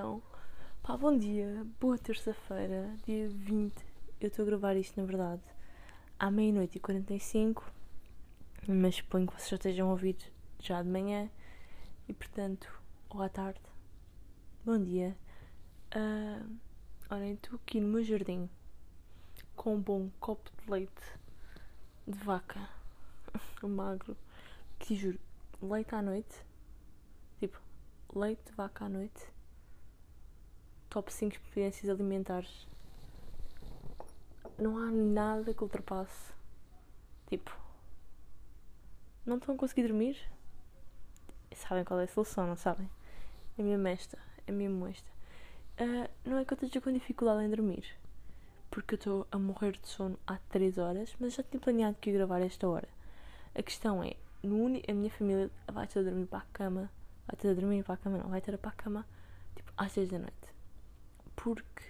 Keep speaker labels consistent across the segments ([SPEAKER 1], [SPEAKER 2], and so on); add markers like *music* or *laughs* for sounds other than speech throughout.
[SPEAKER 1] Então? Pá, bom dia, boa terça-feira, dia 20. Eu estou a gravar isto, na verdade, à meia-noite e 45, mas suponho que vocês já estejam a ouvir já de manhã e, portanto, ou à tarde. Bom dia. Uh, olhem, estou aqui no meu jardim com um bom copo de leite de vaca *laughs* magro, que juro, leite à noite, tipo, leite de vaca à noite, top 5 experiências alimentares. Não há nada que ultrapasse. Tipo, não estão a conseguir dormir? Sabem qual é a solução, não sabem? É mesmo esta, é mesmo esta. Uh, não é que eu esteja com dificuldade em dormir, porque eu estou a morrer de sono há 3 horas, mas já tinha planeado que ia gravar esta hora. A questão é, no uni, a minha família vai ter a dormir para a cama vai ter a dormir para a cama, não, vai ter a para a cama tipo às 6 da noite. Porque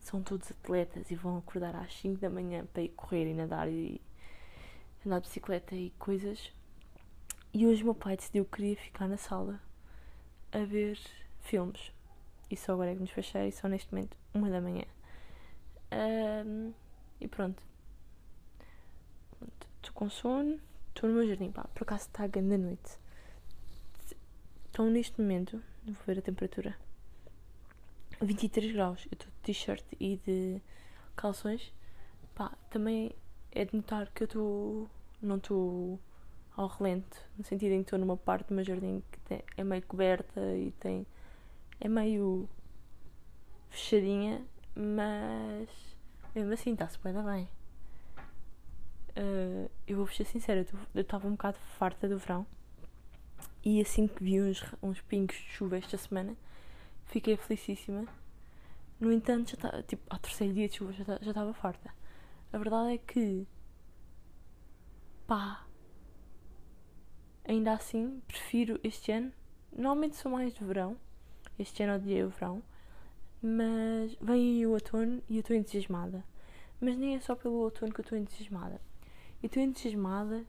[SPEAKER 1] são todos atletas e vão acordar às 5 da manhã para ir correr e nadar e andar de bicicleta e coisas. E hoje o meu pai decidiu que queria ficar na sala a ver filmes. E só agora é que nos fechei, e só neste momento, uma da manhã. Um, e pronto. Estou com sono, estou no meu jardim, pá, por acaso está a grande noite. Então, neste momento, vou ver a temperatura: 23 graus. Eu estou de t-shirt e de calções. Pá, também é de notar que eu estou. Não estou ao relento, no sentido em que estou numa parte do meu jardim que tem, é meio coberta e tem. é meio. fechadinha, mas. mesmo assim está-se bem, bem. Uh, eu vou ser sincera, eu estava um bocado farta do verão e assim que vi uns, uns pingos de chuva esta semana, fiquei felicíssima. No entanto, já estava, tipo, ao terceiro dia de chuva já, estava farta. A verdade é que, pá, ainda assim, prefiro este ano. Normalmente sou mais de verão. Este ano odiei o verão. Mas vem aí o outono e eu estou entusiasmada. Mas nem é só pelo outono que eu estou entusiasmada. Eu estou entusiasmada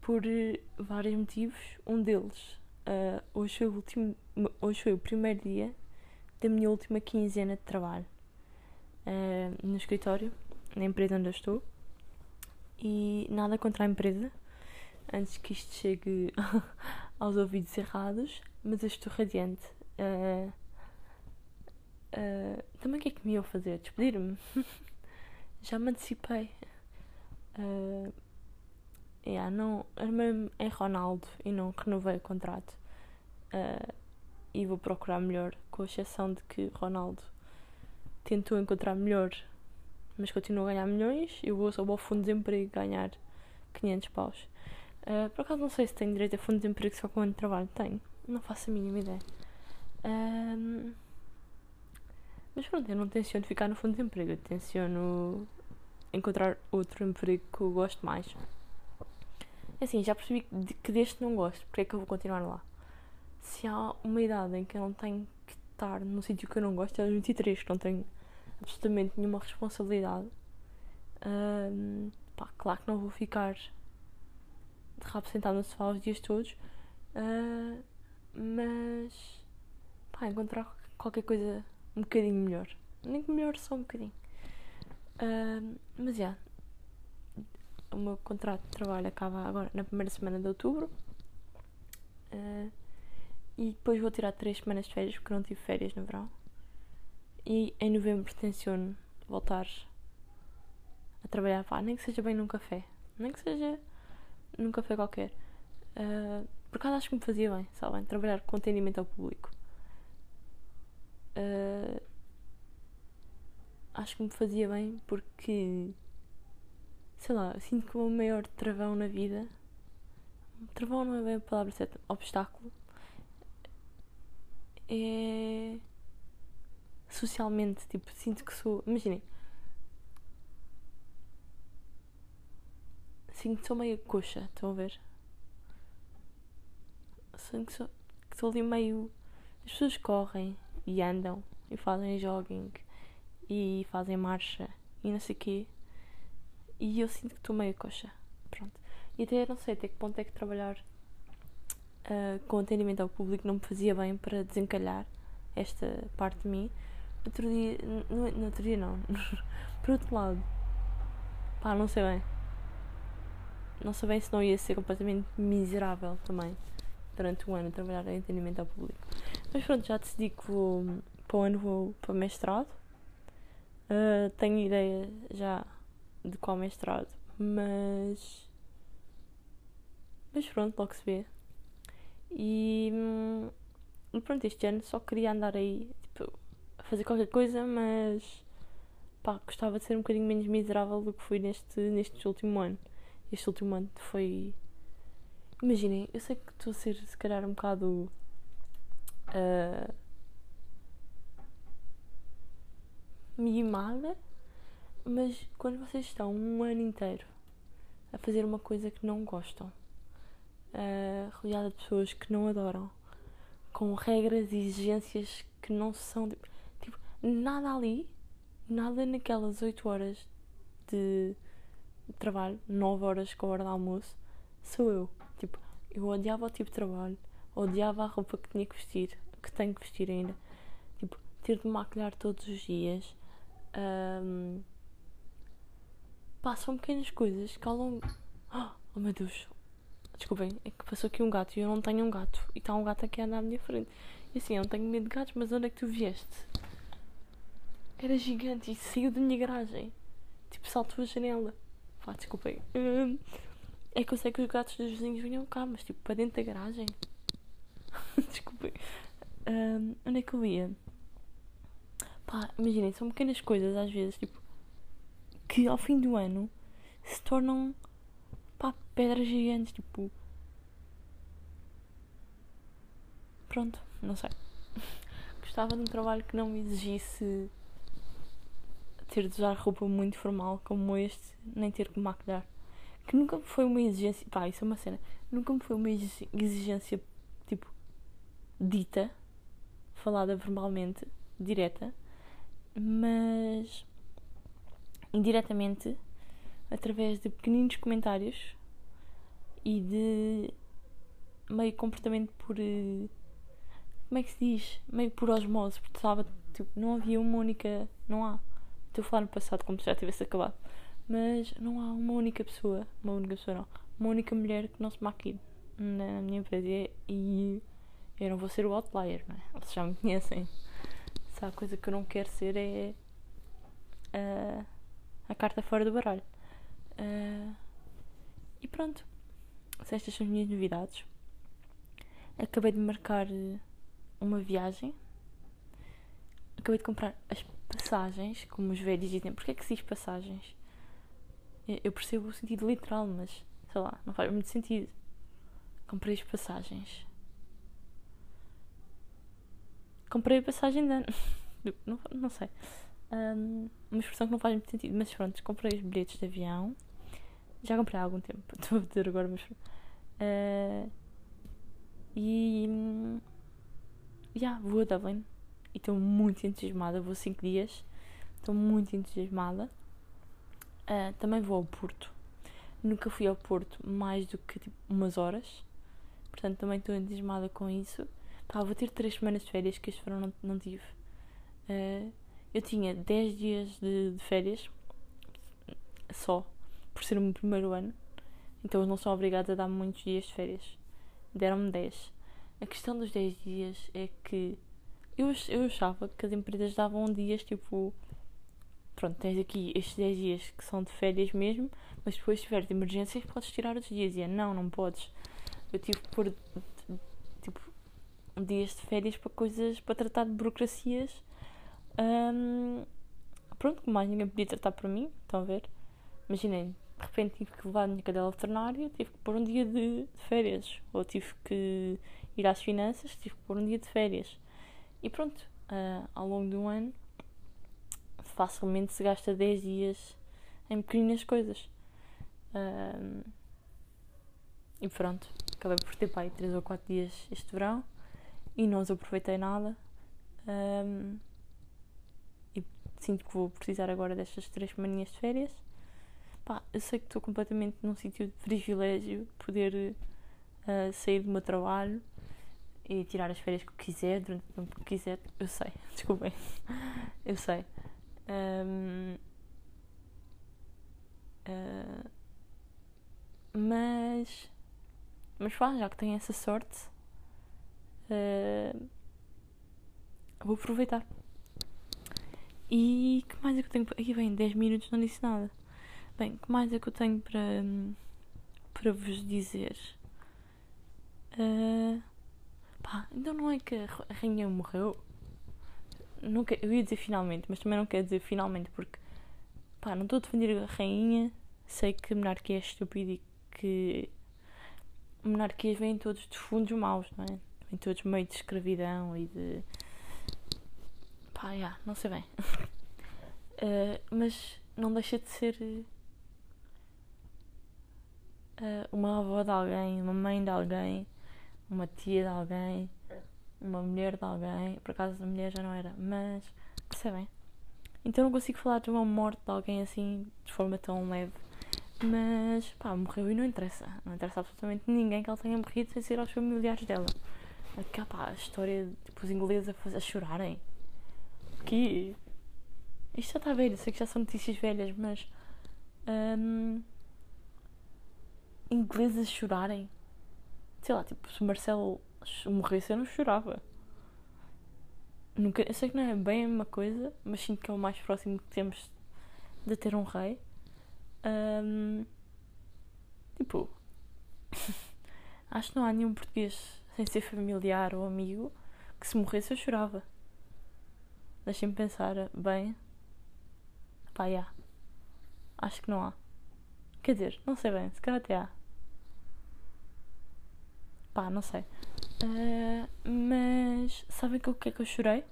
[SPEAKER 1] por eh, vários motivos. Um deles, uh, hoje, foi o último, hoje foi o primeiro dia da minha última quinzena de trabalho uh, no escritório, na empresa onde eu estou. E nada contra a empresa, antes que isto chegue *laughs* aos ouvidos errados, mas eu estou radiante. Uh, uh, também o que é que me iam fazer? Despedir-me? *laughs* Já me antecipei. Uh, yeah, não, armei-me em Ronaldo e não renovei o contrato. Uh, e vou procurar melhor, com exceção de que Ronaldo tentou encontrar melhor, mas continua a ganhar milhões. Eu vou só ao fundo de desemprego ganhar 500 paus. Uh, por acaso não sei se tenho direito a fundo de desemprego só com de trabalho. Tenho, não faço a mínima ideia. Uh, mas pronto, eu não tenciono ficar no fundo de desemprego, eu tenciono encontrar outro emprego que eu gosto mais. É assim, já percebi que deste não gosto, porque é que eu vou continuar lá? Se há uma idade em que eu não tenho que estar no sítio que eu não gosto, é aos 23, que não tenho absolutamente nenhuma responsabilidade. Um, pá, claro que não vou ficar de rabo sentado no sofá os dias todos, uh, mas pá, encontrar qualquer coisa um bocadinho melhor. Nem que melhor, só um bocadinho. Mas já, yeah, o meu contrato de trabalho acaba agora na primeira semana de outubro. Uh, e depois vou tirar três semanas de férias porque não tive férias no verão. E em novembro tenciono voltar a trabalhar, pá, nem que seja bem num café, nem que seja num café qualquer. Uh, por acaso acho que me fazia bem, sabem? Trabalhar com atendimento ao público. Uh, acho que me fazia bem porque sei lá, sinto que o meu maior travão na vida. Travão não é bem a palavra certa, obstáculo. É. Socialmente, tipo, sinto que sou. Imaginem. Sinto que sou meio coxa, estão a ver? Sinto que sou, que sou ali meio. As pessoas correm e andam e fazem jogging e fazem marcha e não sei o quê. E eu sinto que estou meio coxa. Pronto. E até não sei até que ponto é que trabalhar uh, com atendimento ao público não me fazia bem para desencalhar esta parte de mim. Outro dia, no, no outro dia não, *laughs* por outro lado, pá, não sei bem. Não sei bem se não ia ser completamente miserável também durante o ano trabalhar em atendimento ao público. Mas pronto, já decidi que vou, para o ano vou para mestrado. Uh, tenho ideia já de qual mestrado, mas. Mas pronto, logo se vê. E, e pronto, este ano só queria andar aí tipo, a fazer qualquer coisa, mas pá, gostava de ser um bocadinho menos miserável do que fui neste, neste último ano. Este último ano foi. Imaginem, eu sei que estou a ser se calhar um bocado. Uh, mimada, mas quando vocês estão um ano inteiro a fazer uma coisa que não gostam, uh, rodeada de pessoas que não adoram, com regras e exigências que não são. Tipo, nada ali, nada naquelas 8 horas de trabalho, 9 horas com a hora de almoço, sou eu. Tipo, eu odiava o tipo de trabalho, odiava a roupa que tinha que vestir, que tenho que vestir ainda. Tipo, ter de maquilhar todos os dias. Um, passam pequenas coisas que ao longo. *gasps* Oh meu Deus, desculpem, é que passou aqui um gato e eu não tenho um gato. E está um gato aqui a andar à minha frente. E assim, eu não tenho medo de gatos, mas onde é que tu vieste? Era gigante e saiu da minha garagem. Tipo, saltou a janela. Pá, desculpem. Hum, é que eu sei que os gatos dos vizinhos vinham cá, mas tipo, para dentro da garagem. *laughs* desculpem. Um, onde é que eu ia? Pá, imaginem, são pequenas coisas às vezes, tipo, que ao fim do ano se tornam pá, pedras gigantes, tipo. Pronto, não sei. *laughs* Gostava de um trabalho que não me exigisse ter de usar roupa muito formal como este, nem ter que maquilhar. Que nunca me foi uma exigência. Pá, isso é uma cena. Nunca me foi uma exigência, tipo, dita, falada verbalmente, direta, mas indiretamente através de pequeninos comentários e de meio comportamento por. Eh, como é que se diz? Meio por osmose, porque estava, tipo, não havia uma única. Não há. Estou a falar no passado como se já tivesse acabado. Mas não há uma única pessoa, uma única pessoa não, uma única mulher que não se maquille na minha empresa e eu não vou ser o outlier, não é? Vocês já me conhecem. Se há coisa que eu não quero ser é a, a carta fora do baralho. Uh, e pronto. Estas são as minhas novidades. Acabei de marcar eh, uma viagem. Acabei de comprar as passagens, como os velhos dizem. Porquê é que se diz passagens? Eu percebo o sentido literal, mas sei lá, não faz muito sentido. Comprei as passagens. Comprei a passagem de ano. *laughs* não, não sei. Um, uma expressão que não faz muito sentido, mas pronto, comprei os bilhetes de avião. Já comprei há algum tempo, *laughs* estou a dizer agora, mas. Uh, e. Já, yeah, vou a Dublin e estou muito entusiasmada. Vou 5 dias, estou muito entusiasmada. Uh, também vou ao Porto. Nunca fui ao Porto mais do que tipo, umas horas, portanto também estou entusiasmada com isso. Pá, vou ter 3 semanas de férias que este verão não, não tive. Uh, eu tinha 10 dias de, de, férias só, por ser o meu primeiro ano, então eles não são obrigados a dar muitos dias de férias. Deram-me 10. A questão dos 10 dias é que eu, eu achava que as empresas davam dias tipo. Pronto, tens aqui estes 10 dias que são de férias mesmo, mas depois se tiver de emergências podes tirar os dias. E é, não, não podes. Eu tive que pôr tipo dias de férias para coisas, para tratar de burocracias um, pronto, mais ninguém podia tratar por mim, estão a ver? Imaginem, de repente tive que levar a minha cadela veterinária, tive que pôr um dia de, férias, ou tive que ir às finanças, tive que pôr um dia de férias. E pronto, uh, ao longo de um ano, facilmente se gasta 10 dias em pequenas coisas. E pronto, acabei por ter pai 3 ou 4 dias este verão e não os aproveitei nada. Um, sinto que vou precisar agora destas três semaninhas de férias. Pá, eu sei que estou completamente num sítio de privilégio poder uh, sair do meu trabalho e tirar as férias que quiser, durante o tempo que quiser. Eu sei, *laughs* desculpem. Eu sei. Um, uh, mas. Mas pá, já que tenho essa sorte, uh, vou aproveitar. E que mais é que eu tenho. Aqui vem 10 minutos, não disse nada. Bem, que mais é que eu tenho para, para vos dizer? Uh, pá, então não é que a rainha morreu? Quer, eu ia dizer finalmente, mas também não quero dizer finalmente porque pá, não estou a defender a rainha. Sei que a monarquia é estúpida e que monarquias vêm todos de fundos maus, não é? Vêm todos meio de escravidão e de. Pá, já, não sei bem. uh, *laughs* mas não deixa de ser uh, uma avó de alguém, uma mãe de alguém, uma tia de alguém, uma mulher de alguém. Por acaso a mulher já não era, mas percebem? Então não consigo falar de uma morte de alguém assim de forma tão leve. Mas pá, morreu e não interessa. Não interessa absolutamente ninguém que ela tenha morrido sem ser aos familiares dela. Aquela pá, a história de tipo, os ingleses a, a chorarem. Que isto já está velho, sei que já são notícias velhas, mas um, ingleses a chorarem. Sei lá, tipo, se Marcelo morresse eu não chorava. Nunca, eu sei que não é bem a mesma coisa, mas sinto que é o mais próximo que temos de ter um rei. Um, tipo, *laughs* acho que não há nenhum português sem ser familiar ou amigo que se morresse eu chorava. Deixem-me pensar bem. Pá, já. Acho que não há. Quer dizer, não sei bem, se calhar até há. Pá, não sei. Uh, mas sabem o que é que eu chorei?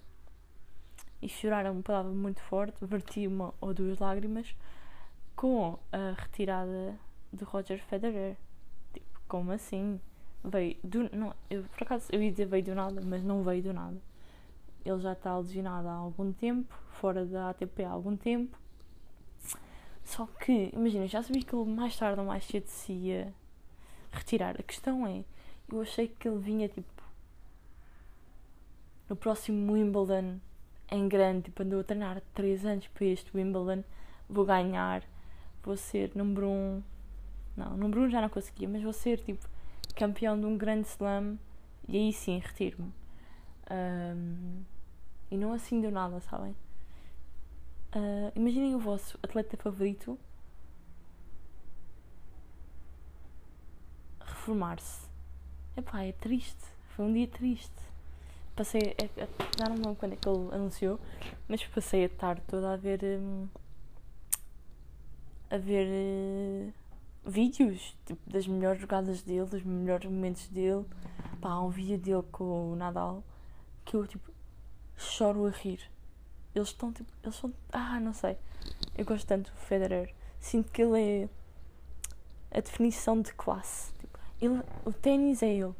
[SPEAKER 1] E chorar é uma palavra muito forte, verti uma ou duas lágrimas com a retirada de Roger Federer. Tipo, como assim? Veio do. Não, eu, por acaso eu ia dizer veio do nada, mas não veio do nada. Ele já está lesionado há algum tempo, fora da ATP há algum tempo. Só que, imagina, já sabia que ele mais tarde ou mais cedo se ia retirar. A questão é, eu achei que ele vinha tipo no próximo Wimbledon em grande, tipo, andou a treinar 3 anos para este Wimbledon, vou ganhar vou ser número um. Não, número um já não conseguia, mas vou ser tipo campeão de um grande slam e aí sim retiro-me. Um, e não assim do nada, sabem? Uh, imaginem o vosso atleta favorito reformar-se. Epá, é triste. Foi um dia triste. Passei. É, é, já não lembro quando é que ele anunciou, mas passei a tarde toda a ver. Um, a ver uh, vídeos tipo, das melhores jogadas dele, dos melhores momentos dele. Pá, um vídeo dele com o Nadal que eu tipo choro a rir. Eles estão tipo. Eles são. Ah, não sei. Eu gosto tanto do Federer. Sinto que ele é a definição de classe. Tipo, ele, o ténis é ele.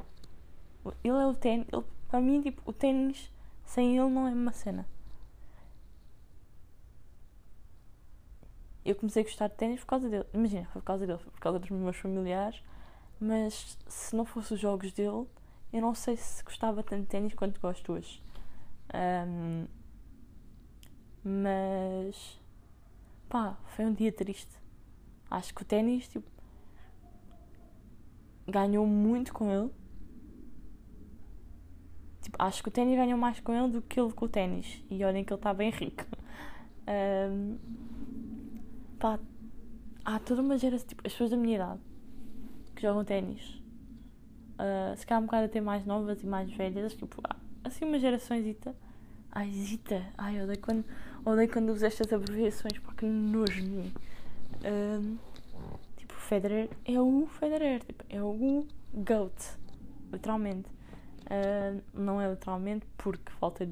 [SPEAKER 1] Ele é o ténis. Para mim, tipo, o ténis sem ele não é uma cena. eu comecei a gostar de ténis por causa dele. Imagina, foi por causa dele, foi por causa dos meus familiares. Mas se não fosse os jogos dele, eu não sei se gostava tanto de ténis quanto gosto hoje. Um, mas pá, foi um dia triste. Acho que o ténis tipo, ganhou muito com ele. Tipo, acho que o ténis ganhou mais com ele do que ele com o ténis. E olhem que ele está bem rico. Um, pá, há toda uma geração, tipo, as pessoas da minha idade que jogam ténis, uh, se calhar um bocado até mais novas e mais velhas, tipo, assim uma geraçõezita. Ai, Zita, ai, odeio quando, odeio quando uso estas abreviações, nojo de mim. Uh, tipo, Federer é o Federer, tipo, é o GOAT, literalmente. Uh, não é literalmente porque falta.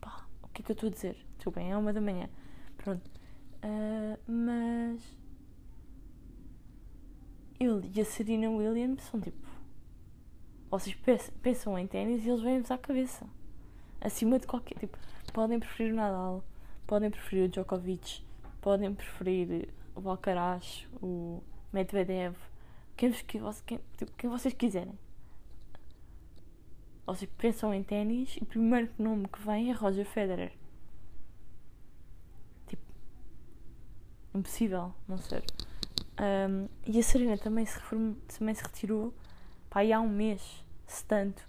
[SPEAKER 1] Pá, o que é que eu estou a dizer? Desculpem, é uma da manhã. Pronto. Uh, mas ele e a Serena Williams são tipo. Vocês pensam em ténis e eles vêm-vos à cabeça. Acima de qualquer. Tipo, podem preferir o Nadal, podem preferir o Djokovic, podem preferir o Alcaraz, o Medvedev, quem, quem, quem, tipo, quem vocês quiserem. seja, pensam em ténis e o primeiro nome que vem é Roger Federer. Tipo, impossível não ser. Um, e a Serena também se, também se retirou pá, há um mês, se tanto.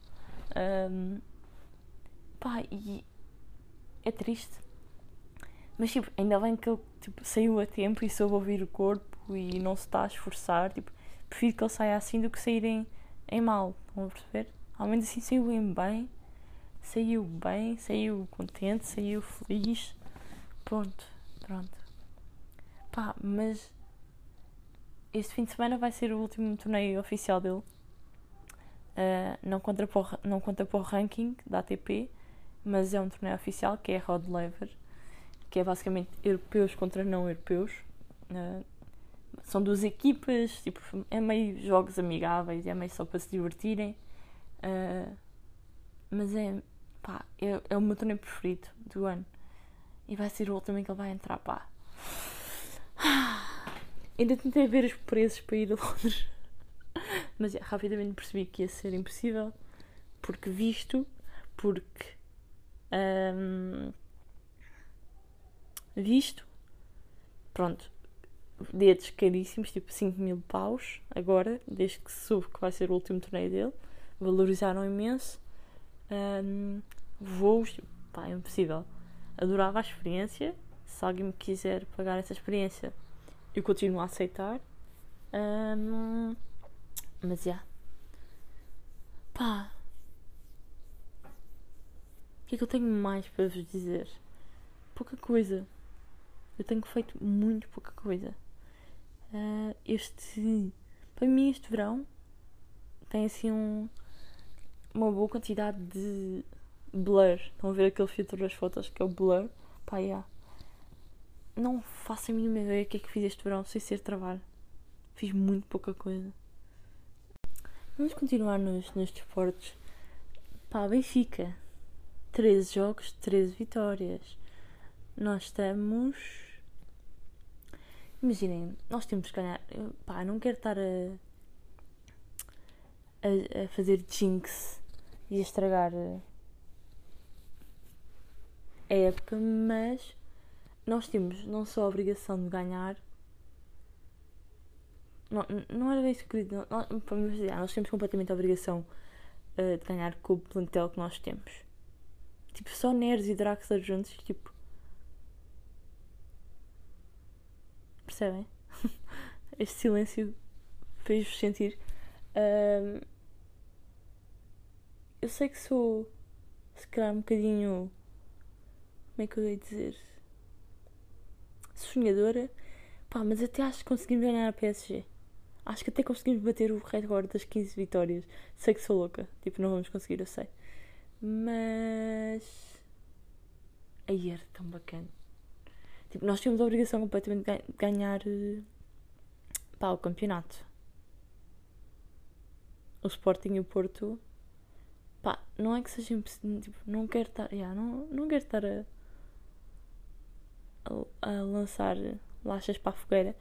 [SPEAKER 1] Um, pá, e é triste. Mas tipo, ainda bem que ele tipo, saiu a tempo e soube ouvir o corpo e não se está a esforçar. Tipo, prefiro que ele saia assim do que saírem em mal. Estão a perceber? Ao menos assim saiu em bem. Saiu bem, saiu contente, saiu feliz. Pronto, pronto. Pá, mas este fim de semana vai ser o último torneio oficial dele. Uh, não, conta o, não conta para o ranking da ATP, mas é um torneio oficial que é Rod Laver, que é basicamente europeus contra não europeus. Uh, são duas equipas, tipo, é meio jogos amigáveis, é meio só para se divertirem. Uh, mas é, pá, é, é o meu torneio preferido do ano. E vai ser o último em que ele vai entrar, pá. *sighs* Ainda tentei ver os preços para ir a Londres. Mas é, rapidamente percebi que ia ser impossível. Porque visto, porque um, visto, pronto, dedos caríssimos, tipo 5 mil paus, agora, desde que soube que vai ser o último torneio dele, valorizaram imenso. Um, voos, pá, é impossível. Adorava a experiência. Se alguém me quiser pagar essa experiência, eu continuo a aceitar. Um, mas já. Yeah. Pá. O que é que eu tenho mais para vos dizer? Pouca coisa. Eu tenho feito muito pouca coisa. Uh, este. Para mim, este verão tem assim um, uma boa quantidade de blur. Estão a ver aquele filtro das fotos que é o blur? Pá, yeah. Não faço a mínima ideia o que é que fiz este verão sem ser trabalho. Fiz muito pouca coisa. Vamos continuar nos, nos desportos. Pá, Benfica. 13 jogos, 13 vitórias. Nós estamos. Imaginem, nós temos que ganhar. Pá, não quero estar a. a, a fazer jinx e a estragar a época, mas nós temos não só a obrigação de ganhar. Não, não era bem isso que nós, nós temos completamente a obrigação uh, de ganhar com o plantel que nós temos. Tipo, só nerds e Draxler juntos, tipo. Percebem? *laughs* este silêncio fez-vos sentir. Uh, eu sei que sou, se calhar, um bocadinho. Como é que eu ia dizer? sonhadora. Pá, mas até acho que conseguimos ganhar a PSG. Acho que até conseguimos bater o recorde das 15 vitórias. Sei que sou louca. Tipo, não vamos conseguir, eu sei. Mas. Aí era tão bacana. Tipo, nós tínhamos a obrigação completamente de ganhar. Eh, pá, o campeonato. O Sporting e o Porto. Pá, não é que seja impossível. Tipo, não quero estar. Yeah, não, não quero estar a a, a lançar lachas para a fogueira.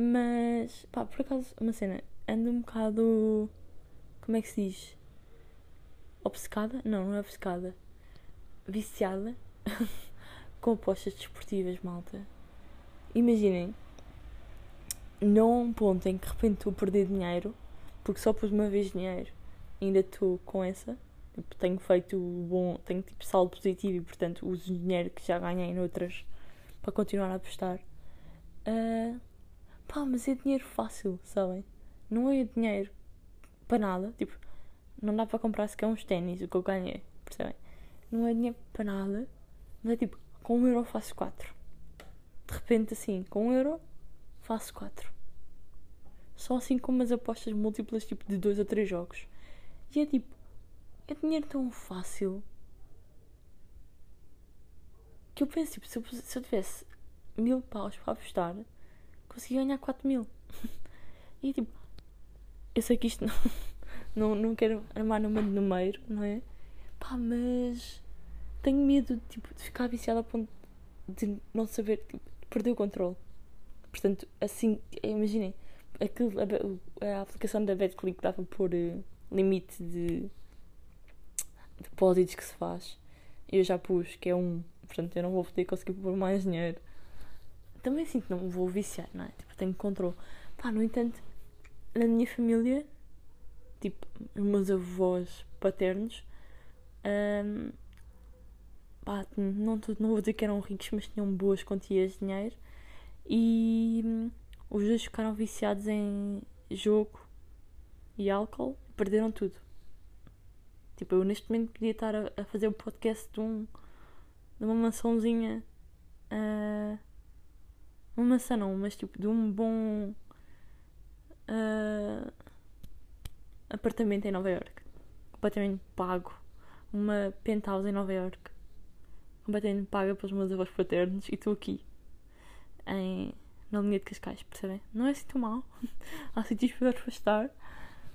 [SPEAKER 1] Mas, pá, por acaso, uma cena, ando um bocado. Como é que se diz? Obcecada? Não, não é obcecada. Viciada *laughs* com apostas desportivas, malta. Imaginem, não a um ponto em que de repente estou a perder dinheiro, porque só pus uma vez dinheiro, ainda estou com essa. Tipo, tenho feito bom, tenho tipo saldo positivo e portanto uso dinheiro que já ganhei noutras para continuar a apostar. Uh, pá, mas é dinheiro fácil, sabem? Não é dinheiro para nada. Tipo, não dá para comprar sequer uns ténis, o que eu ganhei, percebem? Não é dinheiro para nada, mas é tipo, com um euro faço quatro. De repente, assim, com um euro faço quatro. Só assim com umas apostas múltiplas, tipo de dois ou três jogos. E é tipo, é dinheiro tão fácil que eu penso, tipo, se eu, se eu tivesse mil paus para apostar, conseguia ganhar 4 mil. *laughs* e tipo, eu sei que isto não, *laughs* não, não quero armar numa de número, não é? Pá, mas tenho medo tipo, de ficar viciada a ponto de não saber, tipo, perder o controle. Portanto, assim, imaginem, aquilo, a, a, aplicação da BetClick dava por uh, limite de depósitos que se faz. Eu já pus, que é um, portanto eu não vou poder conseguir pôr mais dinheiro. Também sinto que não vou viciar, não é? Tipo, tenho controle. Pá, no entanto, na minha família, tipo, os meus avós paternos, um, pá, não, não vou dizer que eram ricos, mas tinham boas quantias de dinheiro e hum, os dois ficaram viciados em jogo e álcool e perderam tudo. Tipo, eu neste momento podia estar a, a fazer o um podcast de, um, de uma mansãozinha. Uh, uma mansão não, mas tipo de um bom uh, apartamento em Nova York. Completamente pago. Uma penthouse em Nova York. Completamente paga pelos meus avós paternos e estou aqui. Em, na linha de Cascais, percebem? Não é assim tão mal. *laughs* Há sítios para estar.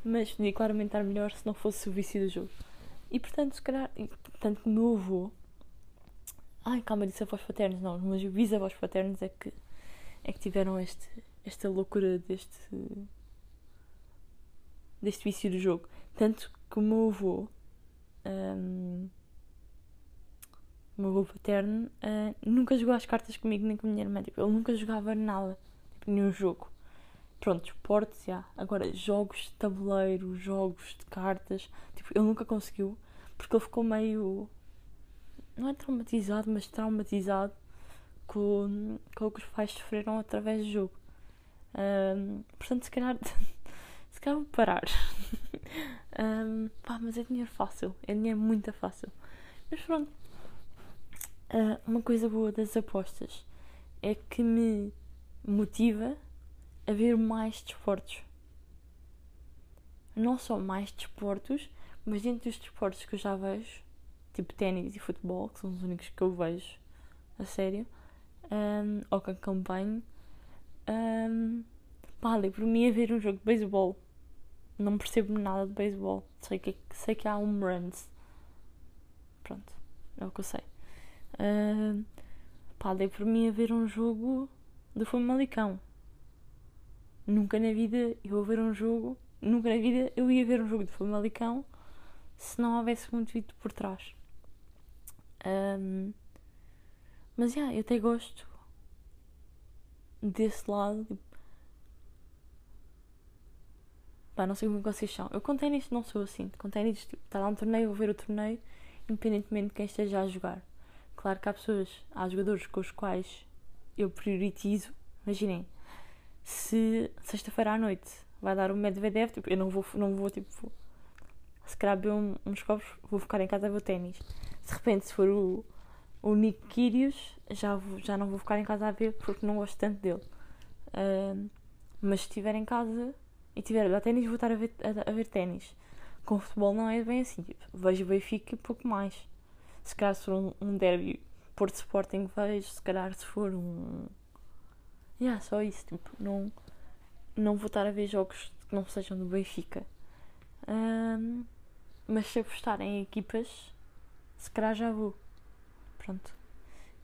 [SPEAKER 1] Mas podia claramente estar melhor se não fosse o vício do jogo. E portanto, se calhar, e, portanto, o meu avô. Ai, calma, disse avós paternos, não, os bisavós paternos é que, é que tiveram este, esta loucura deste. deste vício do jogo. Tanto que o meu avô. Um, o meu avô paterno uh, nunca jogou as cartas comigo nem com a minha irmã. Tipo, ele nunca jogava nada, tipo, nenhum jogo. Pronto, esportes, já. Agora, jogos de tabuleiro, jogos de cartas, tipo, ele nunca conseguiu, porque ele ficou meio. não é traumatizado, mas traumatizado com, com o que os pais sofreram através do jogo. Um, portanto, se calhar. *laughs* se calhar vou parar. *laughs* um, pá, mas é dinheiro fácil, é dinheiro muito fácil. Mas pronto. Uh, uma coisa boa das apostas é que me motiva haver mais desportos. Não só mais desportos, mas dentro dos desportos que eu já vejo, tipo ténis e futebol, que são os únicos que eu vejo a sério, um, ou que acompanho, um, pá, por mim a ver um jogo de beisebol. Não percebo nada de beisebol. Sei que, sei que há um runs. Pronto, é o que eu sei. Um, pá, dei por mim a ver um jogo do Famalicão. Nunca na vida eu vou ver um jogo, nunca na vida eu ia ver um jogo de Famalicão se não houvesse muito vídeo por trás. Um, mas yeah, eu até gosto desse lado. Tipo, pá, não sei como é vocês são. Eu com ténis não sou assim. Com ténis, tipo, está lá um torneio, vou ver o torneio, independentemente de quem esteja a jogar. Claro que há pessoas, há jogadores com os quais eu prioritizo. Imaginem, se sexta-feira à noite vai dar o Medvedev, tipo, eu não vou, não vou tipo, se calhar beber um, uns copos, vou ficar em casa a ver o ténis. De repente, se for o, o Nick Kyrgios, já, já não vou ficar em casa a ver porque não gosto tanto dele. Uh, mas se estiver em casa e tiver a ténis, vou estar a ver, a, a ver ténis. Com futebol não é bem assim, tipo, vejo Benfica e pouco mais. Se calhar se for um, um derby Porto Sporting vejo, se calhar se for um Yeah, só isso. Tipo, não, não vou estar a ver jogos que não sejam do Benfica. Mas se apostar em equipas, se calhar já vou. Pronto.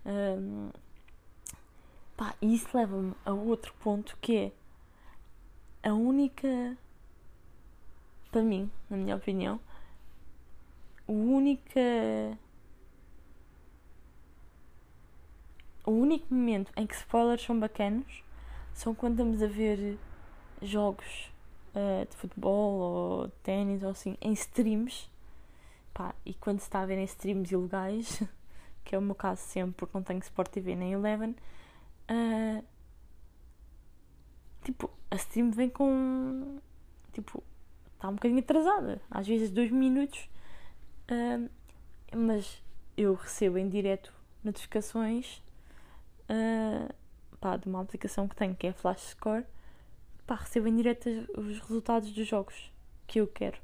[SPEAKER 1] Um, pá, e isso leva-me a outro ponto que é a única, para mim, na minha opinião, a única o único momento em que spoilers são bacanos são quando estamos a ver jogos uh, de futebol ou de ténis ou assim em streams. Pá, e quando se está a ver em streams ilegais, *laughs* que é o meu caso sempre porque não tenho Sport TV nem Eleven, uh, tipo, a stream vem com. Tipo, está um bocadinho atrasada, às vezes dois minutos, uh, mas eu recebo em direto notificações uh, pá, de uma aplicação que tenho, que é Flash Score, pá, recebo em direto os resultados dos jogos que eu quero.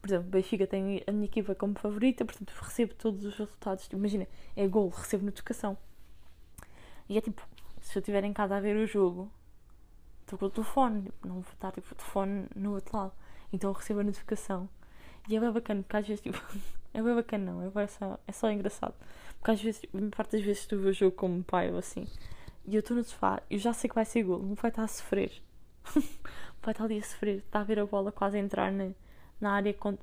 [SPEAKER 1] Por exemplo, Benfica tem a minha equipa como favorita, portanto recebo todos os resultados. Imagina, é gol, recebo notificação. E é tipo, se eu estiver em casa a ver o jogo, estou com o telefone, tipo, não vou estar tipo, o telefone no outro lado. Então eu recebo a notificação. E é bem bacana, porque às vezes tipo, *laughs* é bem bacana, não, é só, é só engraçado. Porque às vezes, parte das vezes, tu vês o jogo como pai ou assim, e eu estou no sofá, eu já sei que vai ser gol, não vai estar a sofrer. *laughs* vai estar ali a sofrer, está a ver a bola quase a entrar na, na área tipo,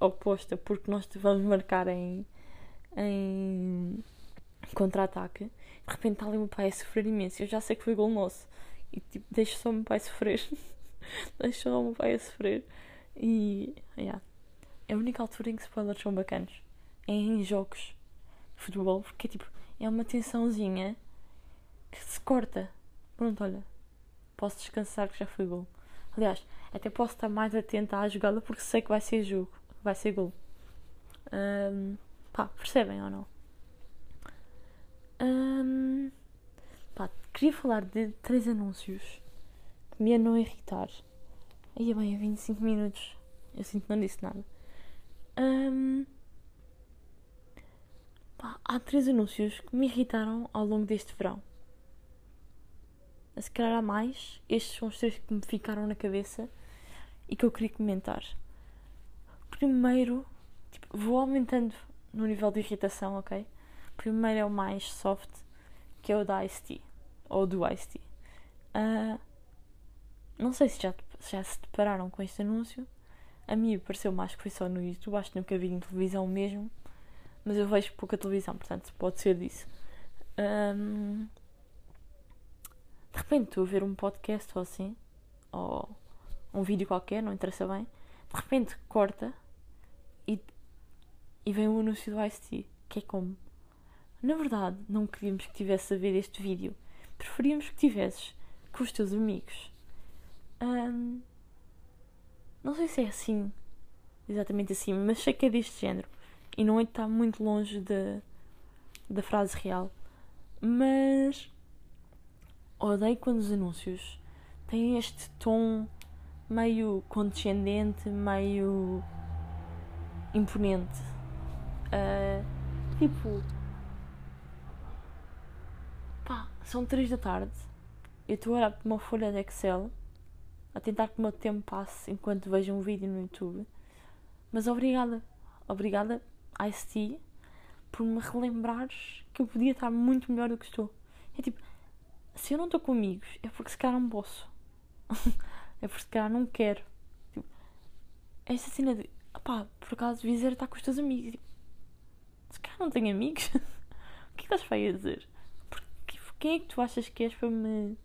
[SPEAKER 1] oposta, porque nós vamos marcar em, em contra-ataque. De repente está ali o meu pai a sofrer imenso. Eu já sei que foi gol nosso. E tipo, deixo só o meu pai sofrer. *laughs* deixo só o meu pai a sofrer. E. Yeah. É a única altura em que spoilers são bacanos. É em jogos de futebol, porque tipo, é uma tensãozinha que se corta. Pronto, olha. Posso descansar que já foi gol. Aliás, até posso estar mais atenta à jogada porque sei que vai ser jogo. Vai ser gol. Um, pá, percebem ou não? Um, pá, queria falar de três anúncios que me iam não irritar. Aí é bem, a 25 minutos. Eu sinto que não disse nada. Um, pá, há três anúncios que me irritaram ao longo deste verão. Se calhar há mais. Estes são os três que me ficaram na cabeça e que eu queria comentar. Primeiro, tipo, vou aumentando no nível de irritação, ok? Primeiro é o mais soft, que é o da Ice-T. Ou do Ice-T. Uh, não sei se já, já se depararam com este anúncio. A mim pareceu mais que foi só no YouTube. Acho que nunca vi em televisão mesmo. Mas eu vejo pouca televisão, portanto pode ser disso. Um, de repente estou a ver um podcast ou assim, ou um vídeo qualquer, não interessa bem. De repente corta e, e vem o anúncio do Ice-T, que é como na verdade, não queríamos que tivesse a ver este vídeo. Preferíamos que tivesses com os teus amigos. Um, não sei se é assim, exatamente assim, mas sei que é deste género. E não é está muito longe da, da frase real. Mas odeio quando os anúncios têm este tom meio condescendente, meio imponente. Uh, tipo, Pá, são 3 da tarde. Eu estou a olhar para uma folha de Excel a tentar que o meu tempo passe enquanto vejo um vídeo no YouTube. Mas obrigada. Obrigada, ICT, por me relembrares que eu podia estar muito melhor do que estou. É tipo, se eu não estou com amigos, é porque se calhar não posso. *laughs* é porque se calhar não quero. Tipo, esta cena de, pá, por acaso dizer estar com os teus amigos. Tipo, se calhar não tenho amigos. *laughs* o que é que estás a dizer? Quem é que tu achas que és para me.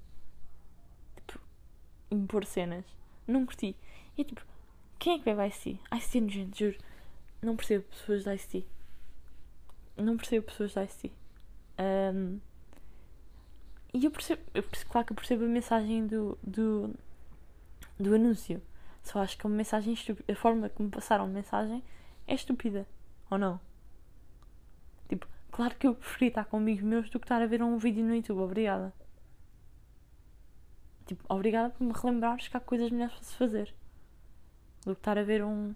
[SPEAKER 1] Tipo, impor cenas? Não curti. E tipo, quem é que bebe ICT? ICT nojento, juro. Não percebo pessoas da ICT. Não percebo pessoas da ICT. Um, e eu percebo, eu percebo, claro que eu percebo a mensagem do, do, do anúncio. Só acho que é uma mensagem estúpida. A forma me passaram a mensagem é estúpida. Ou não? Tipo, Claro que eu preferi estar com amigos meus do que estar a ver um vídeo no YouTube. Obrigada. Tipo, obrigada por me relembrares que há coisas melhores para se fazer. Do que estar a ver um.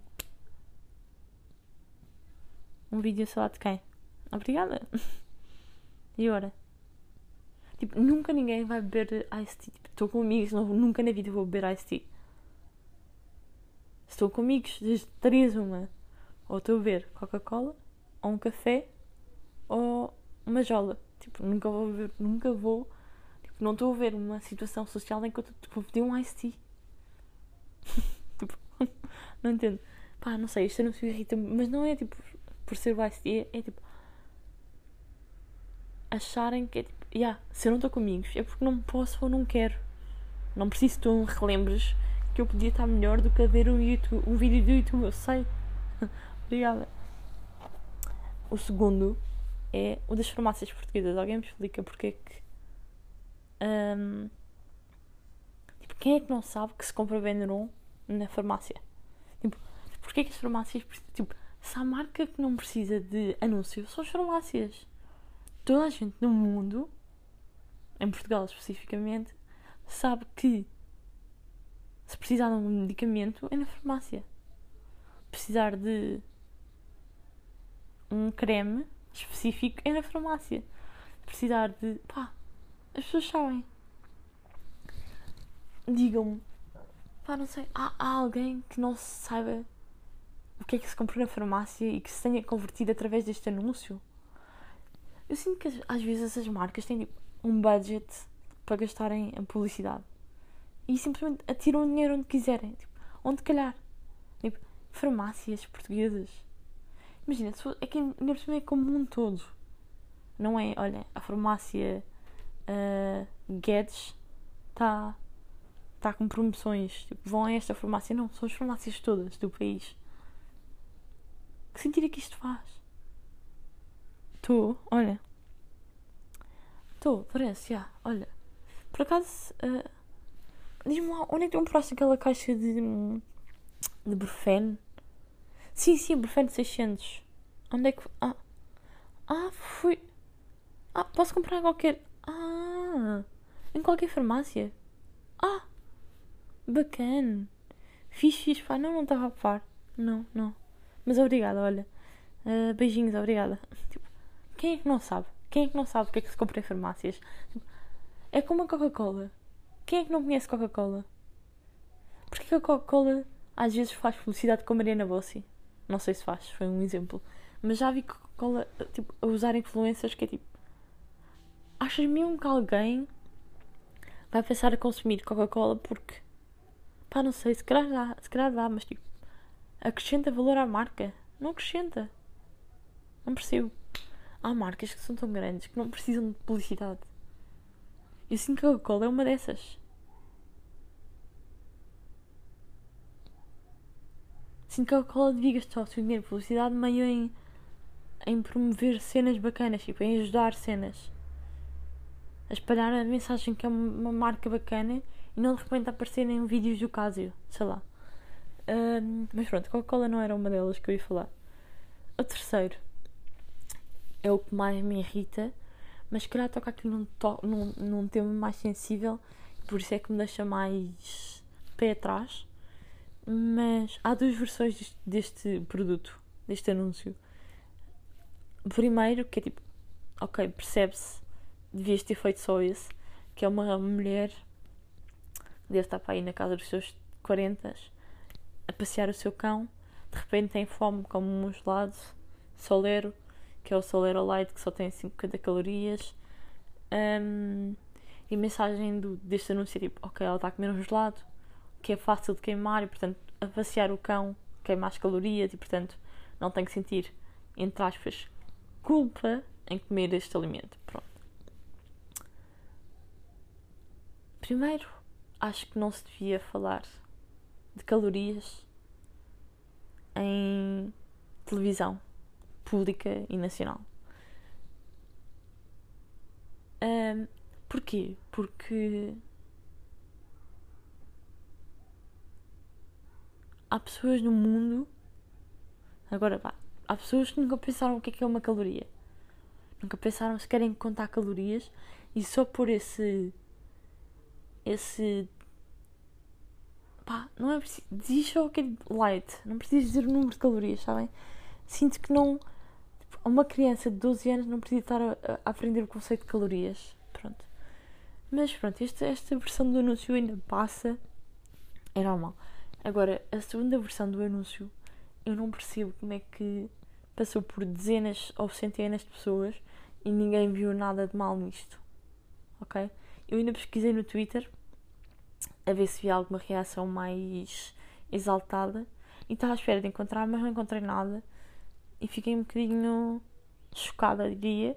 [SPEAKER 1] Um vídeo, lá de quem. Obrigada. *laughs* e ora? Tipo, nunca ninguém vai beber Ice Tea. Tipo, estou com amigos, não, nunca na vida vou beber Ice Tea. Estou com amigos, desde três uma. Ou estou a beber Coca-Cola, ou um café, ou uma jola. Tipo, nunca vou ver, nunca vou. Tipo, não estou a ver uma situação social em que eu vou pedir um iced tea. *laughs* tipo, *laughs* não entendo. Pá, não sei, isto não se irrita mas não é tipo por ser o iced tea, é, é tipo acharem que é tipo, yeah, se eu não estou com amigos é porque não posso ou não quero. Não preciso que tu relembres que eu podia estar melhor do que a ver um, YouTube, um vídeo do YouTube, eu sei. *laughs* Obrigada. O segundo é o das farmácias portuguesas. Alguém me explica porque é que. Um, tipo, quem é que não sabe que se compra Benuron na farmácia? Tipo, porque é que as farmácias. Tipo, se há marca que não precisa de anúncio, são as farmácias. Toda a gente no mundo, em Portugal especificamente, sabe que se precisar de um medicamento é na farmácia. Precisar de um creme específico é na farmácia. Precisar de. pá, as pessoas sabem. Digam-me, pá, não sei, há, há alguém que não saiba o que é que se compra na farmácia e que se tenha convertido através deste anúncio? Eu sinto que às vezes essas marcas têm tipo, um budget para gastarem em publicidade e simplesmente atiram o dinheiro onde quiserem, tipo, onde calhar. Tipo, farmácias portuguesas. Imagina, é que ainda é como um todo. Não é, olha, a farmácia uh, Guedes está tá com promoções. Tipo, vão a esta farmácia. Não, são as farmácias todas do país. Que sentido é que isto faz? Tu, olha. Tu, parece, já, olha. Por acaso, uh, diz-me lá, onde é que tu compraste aquela caixa de. de Brufen? Sim, sim, Brufen 600. Onde é que. Ah, ah fui. Ah, posso comprar em qualquer. Ah, em qualquer farmácia. Ah, bacana. Fiz, fiz, pá. Não, não estava a par. Não, não. Mas obrigada, olha. Uh, beijinhos, obrigada. *laughs* Tipo, quem é que não sabe? Quem é que não sabe o que é que se compra em farmácias? É como a Coca-Cola. Quem é que não conhece Coca-Cola? Porque a Coca-Cola às vezes faz publicidade com a Mariana Bossi. Não sei se faz, foi um exemplo. Mas já vi Coca-Cola tipo, a usar influências que é tipo. Achas mesmo que alguém vai pensar a consumir Coca-Cola porque. Pá, não sei, se calhar dá, se calhar dá, mas tipo. Acrescenta valor à marca? Não acrescenta. Não percebo. Há marcas que são tão grandes que não precisam de publicidade. Eu sinto que a Coca-Cola é uma dessas. Sinto que a Coca-Cola devia gastar o seu dinheiro de publicidade meio em, em promover cenas bacanas, tipo, em ajudar cenas. A espalhar a mensagem que é uma marca bacana e não de repente aparecer em vídeos do Casio, sei lá. Um, mas pronto, Coca-Cola não era uma delas que eu ia falar. O terceiro é o que mais me irrita mas calhar toca aqui num, to num, num tema mais sensível, por isso é que me deixa mais pé atrás. Mas há duas versões deste, deste produto, deste anúncio. Primeiro, que é tipo, ok, percebe-se, devias ter feito só esse, que é uma mulher, deve estar para aí na casa dos seus 40 a passear o seu cão, de repente tem fome, como um gelado, solero, que é o Solero Light, que só tem 50 calorias. Um, e a mensagem do, deste anúncio é tipo: Ok, ela está a comer um gelado, que é fácil de queimar, e portanto, a vaciar o cão queima as calorias, e portanto, não tem que sentir, entre aspas, culpa em comer este alimento. Pronto. Primeiro, acho que não se devia falar de calorias em televisão pública e nacional. Um, porquê? Porque há pessoas no mundo. Agora pá, há pessoas que nunca pensaram o que é, que é uma caloria. Nunca pensaram se querem contar calorias e só por esse. esse. pá, não é preciso. Diz só aquele light, não precisa dizer o número de calorias, sabem? Sinto que não uma criança de 12 anos não precisa estar a, a aprender o conceito de calorias. Pronto. Mas pronto, esta, esta versão do anúncio ainda passa. É normal. Agora, a segunda versão do anúncio, eu não percebo como é que passou por dezenas ou centenas de pessoas e ninguém viu nada de mal nisto. Ok? Eu ainda pesquisei no Twitter a ver se vi alguma reação mais exaltada e estava à espera de encontrar, mas não encontrei nada e fiquei um bocadinho chocada, diria.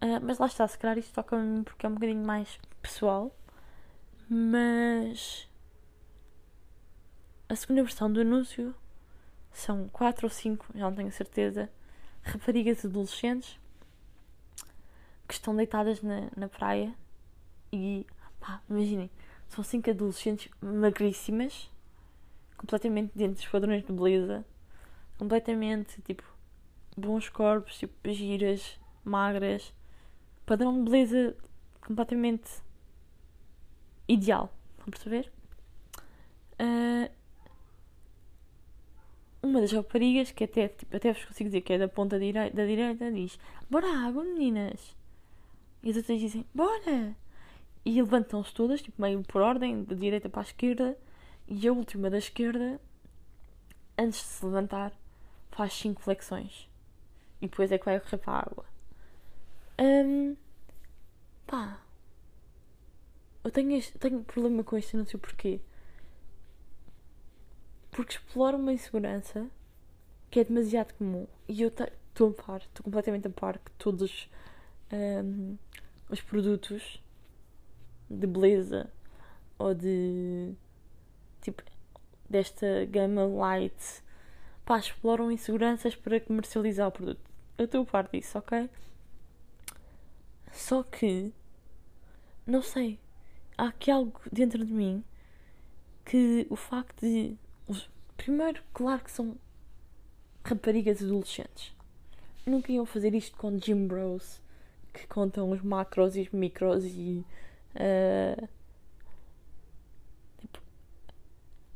[SPEAKER 1] Uh, mas lá está, se calhar isto toca-me porque é um bocadinho mais pessoal. Mas a segunda versão do anúncio são quatro ou cinco, já não tenho certeza, raparigas adolescentes que estão deitadas na, na praia e pá, imaginem, são cinco adolescentes magríssimas, completamente dentro dos padrões de beleza, completamente tipo bons corpos, tipo giras, magras, padrão de beleza completamente ideal. Vão perceber? Uh, uma das raparigas, que até, tipo, até vos consigo dizer que é da ponta direita, da direita, diz: Bora água, meninas! E as outras dizem: Bora! E levantam-se todas, tipo, meio por ordem, da direita para a esquerda, e a última da esquerda, antes de se levantar, faz 5 flexões. E depois é que vai correr para a água. Um, pá. Eu tenho, este, tenho problema com este, não sei porquê. Porque exploram uma insegurança que é demasiado comum. E eu estou a par, estou completamente a par que todos um, os produtos de beleza ou de tipo desta gama light pá, exploram inseguranças para comercializar o produto. Eu estou a par disso, ok? Só que não sei, há aqui algo dentro de mim que o facto de primeiro, claro que são raparigas adolescentes. Nunca iam fazer isto com Jim Bros que contam os macros e os micros e uh, tipo,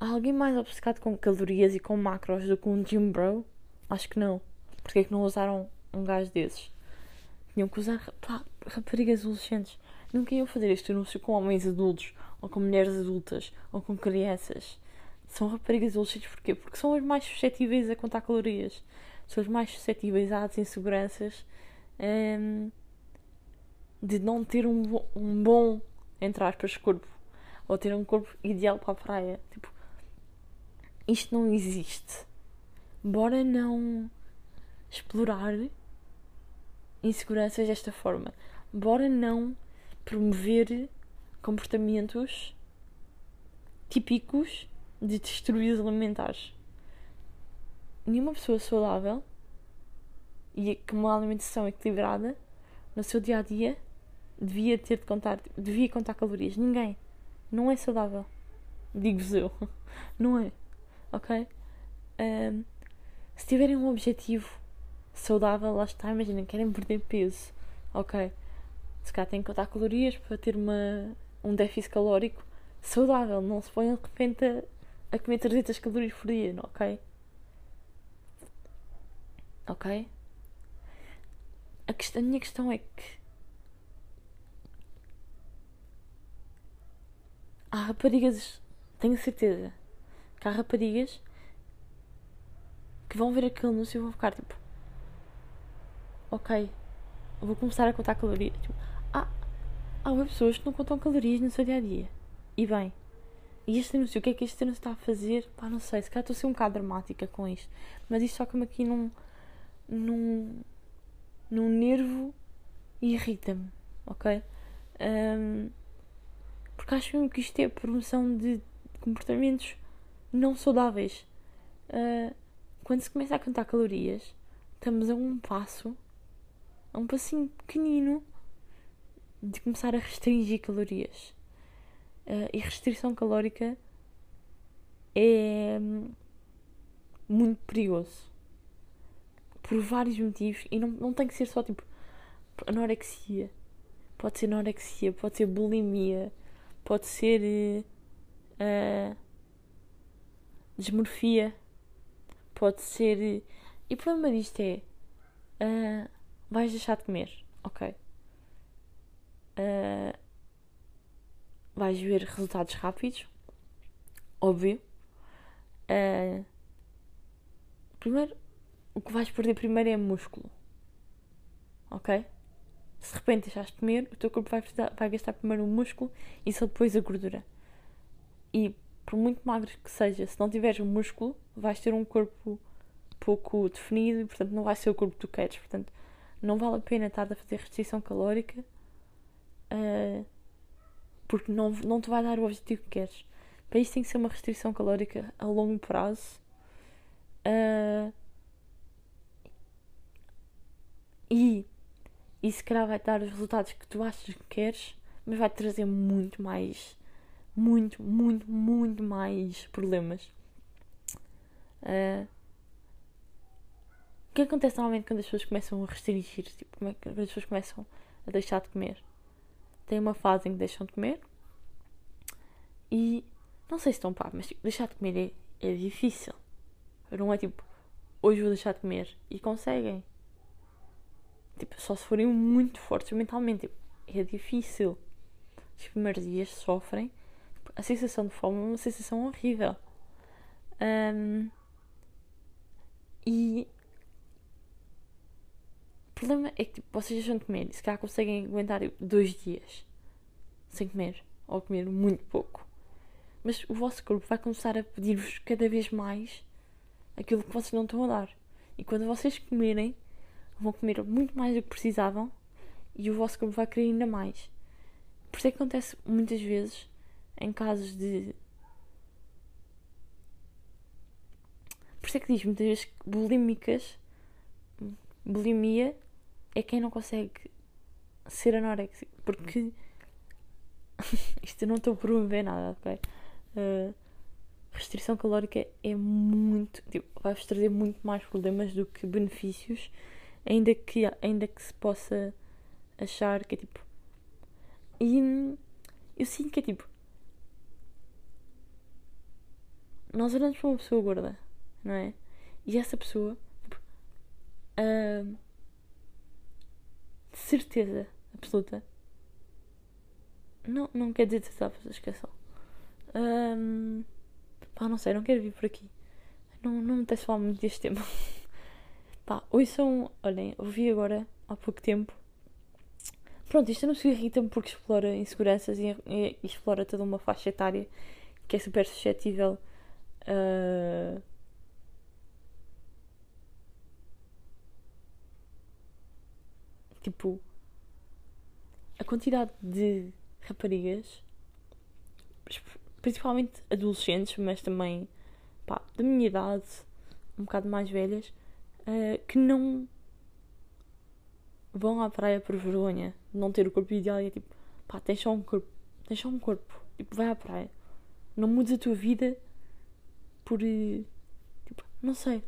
[SPEAKER 1] há alguém mais obcecado com calorias e com macros do que um Jim Bro? Acho que não. Porque é que não usaram um gajo desses? Tinham que usar pá, raparigas adolescentes. Nunca iam fazer este anúncio com homens adultos, ou com mulheres adultas, ou com crianças. São raparigas adolescentes porquê? Porque são as mais suscetíveis a contar calorias. São as mais suscetíveis a inseguranças. Um, de não ter um, um bom, entre aspas, corpo. Ou ter um corpo ideal para a praia. Tipo, isto não existe. Bora não explorar inseguranças desta forma. Bora não promover comportamentos típicos de destruir alimentares. Nenhuma pessoa saudável e com uma alimentação equilibrada no seu dia a dia devia ter de contar, devia contar calorias. Ninguém. Não é saudável. Digo-vos eu. *laughs* Não é. Ok? Um, se tiverem um objetivo saudável, lá está, imaginem, querem perder peso. Ok? Se calhar têm que contar calorias para ter uma, um déficit calórico saudável. Não se ponham de repente a, a comer 300 calorias por dia, ok? Ok? A, questão, a minha questão é que há raparigas, tenho certeza, que há raparigas que vão ver aquele anúncio e vão ficar tipo, ok, vou começar a contar calorias. Tipo, há, há pessoas que não contam calorias no seu dia a dia. E bem, e este anúncio, o que é que este anúncio está a fazer? Pá, não sei, se calhar estou a ser um bocado dramática com isto, mas isto toca-me aqui num, num, num nervo e irrita-me, ok? Um, porque acho mesmo que isto é promoção de comportamentos não saudáveis. Uh, quando se começa a contar calorias, estamos a um passo, a um passinho pequenino de começar a restringir calorias. Uh, e restrição calórica é hum, muito perigoso por vários motivos e não, não tem que ser só tipo anorexia. Pode ser anorexia, pode ser bulimia, pode ser uh, desmorfia, pode ser. E o problema disto é. Uh, vais deixar de comer, ok? Uh, vais ver resultados rápidos, óbvio. Uh, primeiro, o que vais perder primeiro é músculo, ok? Se de repente deixaste de comer, o teu corpo vai, precisar, vai gastar primeiro o músculo e só depois a gordura. E por muito magro que seja, se não tiveres músculo, vais ter um corpo pouco definido e, portanto, não vai ser o corpo que tu queres. Portanto, não vale a pena estar a fazer restrição calórica uh, porque não, não te vai dar o objetivo que queres. Para isso tem que ser uma restrição calórica a longo prazo. Uh, e e se calhar vai dar os resultados que tu achas que queres, mas vai trazer muito mais, muito, muito, muito mais problemas. Uh, o que acontece normalmente quando as pessoas começam a restringir? Tipo, como é que as pessoas começam a deixar de comer? Tem uma fase em que deixam de comer e não sei se estão pá, mas tipo, deixar de comer é, é difícil. Não é tipo, hoje vou deixar de comer e conseguem. Tipo, só se forem muito fortes mentalmente. Tipo, é difícil. Os primeiros dias sofrem. A sensação de fome é uma sensação horrível. Um, e o problema é que tipo, vocês deixam de comer e se calhar conseguem aguentar tipo, dois dias sem comer ou comer muito pouco. mas o vosso corpo vai começar a pedir-vos cada vez mais aquilo que vocês não estão a dar. E quando vocês comerem, vão comer muito mais do que precisavam e o vosso corpo vai querer ainda mais. Por isso é que acontece muitas vezes em casos de. Por isso é que diz muitas vezes que bulímicas, bulimia, é quem não consegue ser anoréxico. Porque. *laughs* Isto eu não estou a promover nada, ok? Uh, restrição calórica é muito. Tipo, vai-vos trazer muito mais problemas do que benefícios, ainda que, ainda que se possa achar que é tipo. E eu sinto que é tipo. Nós olhamos para uma pessoa gorda, não é? E essa pessoa, uh, de certeza absoluta, não, não quer dizer de certeza absoluta, esqueçam. Um, pá, não sei, não quero vir por aqui. Não, não me apetece falar muito deste tema. *laughs* pá, ouçam, olhem, ouvi agora há pouco tempo Pronto, isto não se irrita-me porque explora inseguranças e, e, e, explora toda uma faixa etária que é super suscetível a. Tipo, a quantidade de raparigas, principalmente adolescentes, mas também pá, da minha idade, um bocado mais velhas, uh, que não vão à praia por vergonha de não ter o corpo ideal e é tipo, pá, tens só um corpo, tens só um corpo, tipo, vai à praia. Não mudes a tua vida por. Eh, tipo, não sei.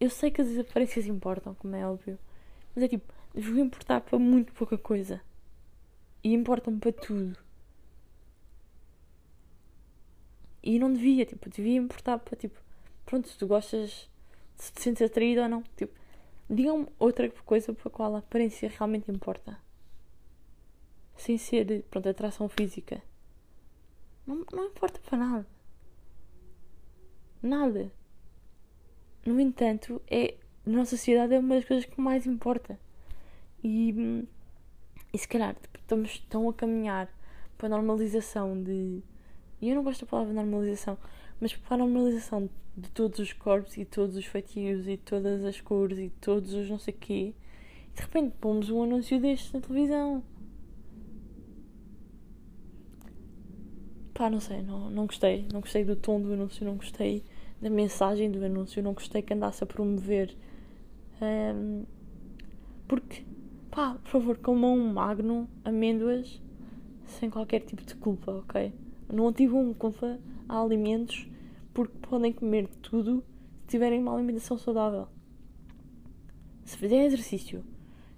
[SPEAKER 1] Eu sei que as aparências importam, como é óbvio, mas é tipo, devia importar para muito pouca coisa. E importam para tudo. E não devia, tipo, devia importar para tipo, pronto, se tu gostas, se te sentes atraído ou não, tipo, Digam-me outra coisa para a qual a aparência realmente importa. Sem ser, pronto, atração física. Não, não importa para nada. Nada. No entanto, é, na nossa sociedade é uma das coisas que mais importa. E, e se calhar tipo, estamos estão a caminhar para a normalização de. E eu não gosto da palavra normalização, mas para a normalização de todos os corpos e todos os feitios e todas as cores e todos os não sei quê. E de repente pomos um anúncio deste na televisão. Pá, não sei, não, não gostei. Não gostei do tom do anúncio, não gostei da mensagem do anúncio, não gostei que andasse a promover. Um, porque, pá, por favor, comam um magno, amêndoas, sem qualquer tipo de culpa, ok? Não ativam culpa a alimentos porque podem comer tudo se tiverem uma alimentação saudável. Se fizerem exercício,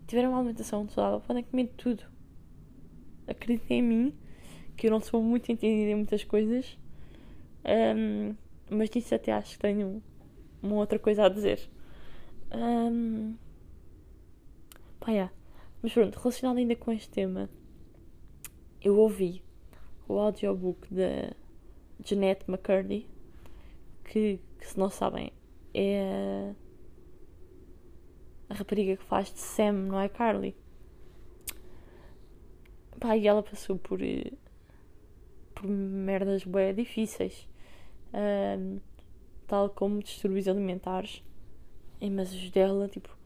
[SPEAKER 1] tiverem uma alimentação saudável, podem comer tudo. Acreditem em mim, que eu não sou muito entendida em muitas coisas, um, mas disso até acho que tenho uma outra coisa a dizer. Um, pá, yeah. Mas pronto, relacionado ainda com este tema, eu ouvi o audiobook da Jeanette McCurdy, que, que, se não sabem, é a, rapariga que faz de Sam, não é Carly? Pá, e ela passou por, eh, por merdas bem difíceis, um, tal como distúrbios alimentares, mas os dela, tipo,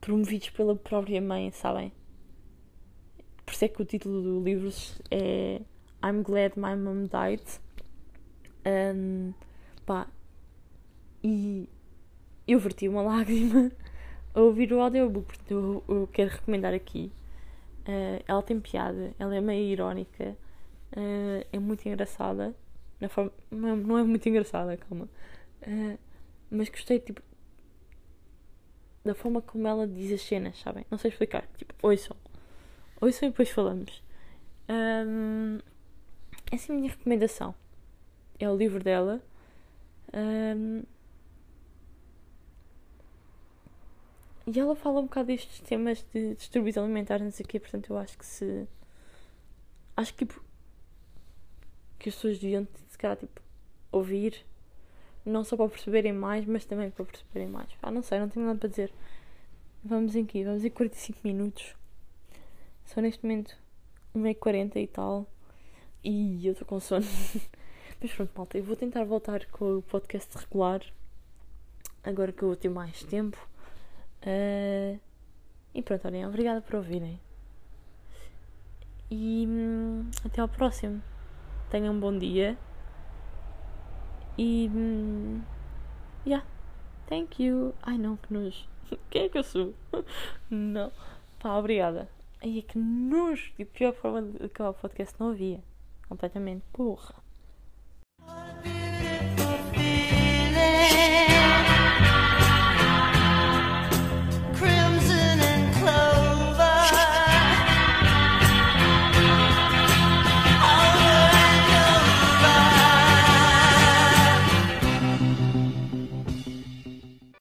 [SPEAKER 1] promovidos pela própria mãe, sabem? Por isso é que o título do livro é I'm Glad My Mom Died. Um, pá, e eu verti uma *laughs* lágrima a ouvir o audiobook, portanto eu, eu quero recomendar aqui. Uh, ela tem piada, ela é meio irónica, uh, é muito engraçada. Na forma, não, não é muito engraçada, calma. Uh, mas gostei, tipo, da forma como ela diz as cenas, sabem? Não sei explicar. Tipo, ouçam. Ouçam e depois falamos. Um, essa é a minha recomendação é o livro dela. Um, e ela fala um bocado destes temas de distúrbios alimentares, não sei o quê, portanto eu acho que se. Acho que tipo. que as pessoas deviam, calhar, tipo, ouvir, não só para perceberem mais, mas também para perceberem mais. Ah, não sei, não tenho nada para dizer. Vamos em aqui, vamos em 45 minutos. Só neste momento 1h40 e tal. E eu estou com sono. *laughs* Mas pronto, malta, eu vou tentar voltar com o podcast regular. Agora que eu vou ter mais tempo. Uh, e pronto, olhem, obrigada por ouvirem. E hum, até ao próximo. Tenham um bom dia. E. Hum, yeah. Thank you. Ai não, que nojo. *laughs* Quem é que eu sou? *laughs* não. Pá, obrigada. Ai, é que nojo. E pior forma de acabar o podcast não havia. Completamente. Porra.